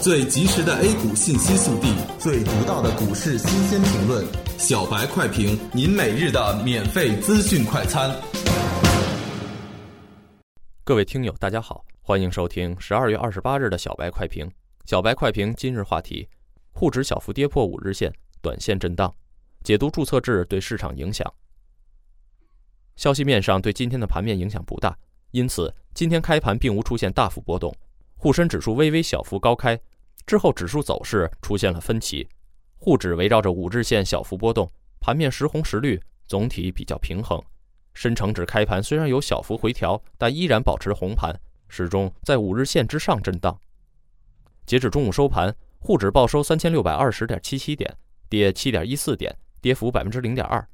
最及时的 A 股信息速递，最独到的股市新鲜评论，小白快评，您每日的免费资讯快餐。各位听友，大家好，欢迎收听十二月二十八日的小白快评。小白快评今日话题：沪指小幅跌破五日线，短线震荡。解读注册制对市场影响。消息面上对今天的盘面影响不大，因此今天开盘并无出现大幅波动。沪深指数微微小幅高开，之后指数走势出现了分歧。沪指围绕着五日线小幅波动，盘面时红时绿，总体比较平衡。深成指开盘虽然有小幅回调，但依然保持红盘，始终在五日线之上震荡。截止中午收盘，沪指报收三千六百二十点七七点，跌七点一四点，跌幅百分之零点二。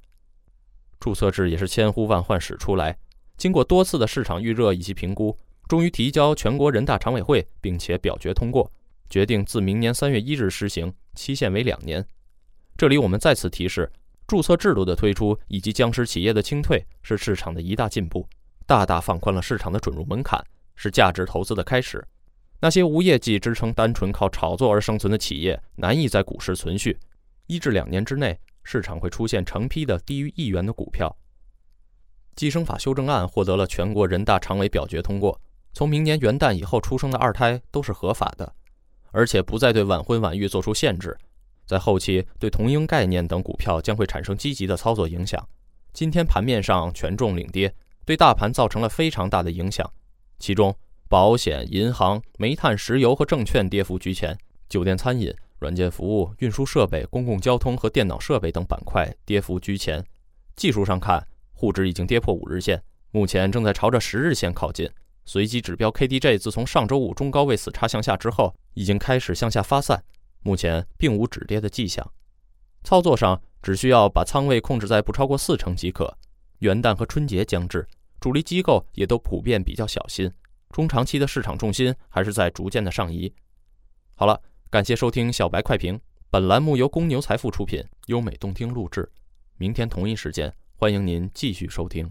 注册制也是千呼万唤始出来，经过多次的市场预热以及评估，终于提交全国人大常委会，并且表决通过，决定自明年三月一日施行，期限为两年。这里我们再次提示，注册制度的推出以及僵尸企业的清退，是市场的一大进步，大大放宽了市场的准入门槛，是价值投资的开始。那些无业绩支撑、单纯靠炒作而生存的企业，难以在股市存续，一至两年之内。市场会出现成批的低于一元的股票。计生法修正案获得了全国人大常委表决通过，从明年元旦以后出生的二胎都是合法的，而且不再对晚婚晚育做出限制。在后期对同英概念等股票将会产生积极的操作影响。今天盘面上权重领跌，对大盘造成了非常大的影响。其中，保险、银行、煤炭、石油和证券跌幅居前，酒店、餐饮。软件服务、运输设备、公共交通和电脑设备等板块跌幅居前。技术上看，沪指已经跌破五日线，目前正在朝着十日线靠近。随机指标 KDJ 自从上周五中高位死叉向下之后，已经开始向下发散，目前并无止跌的迹象。操作上只需要把仓位控制在不超过四成即可。元旦和春节将至，主力机构也都普遍比较小心，中长期的市场重心还是在逐渐的上移。好了。感谢收听小白快评，本栏目由公牛财富出品，优美动听录制。明天同一时间，欢迎您继续收听。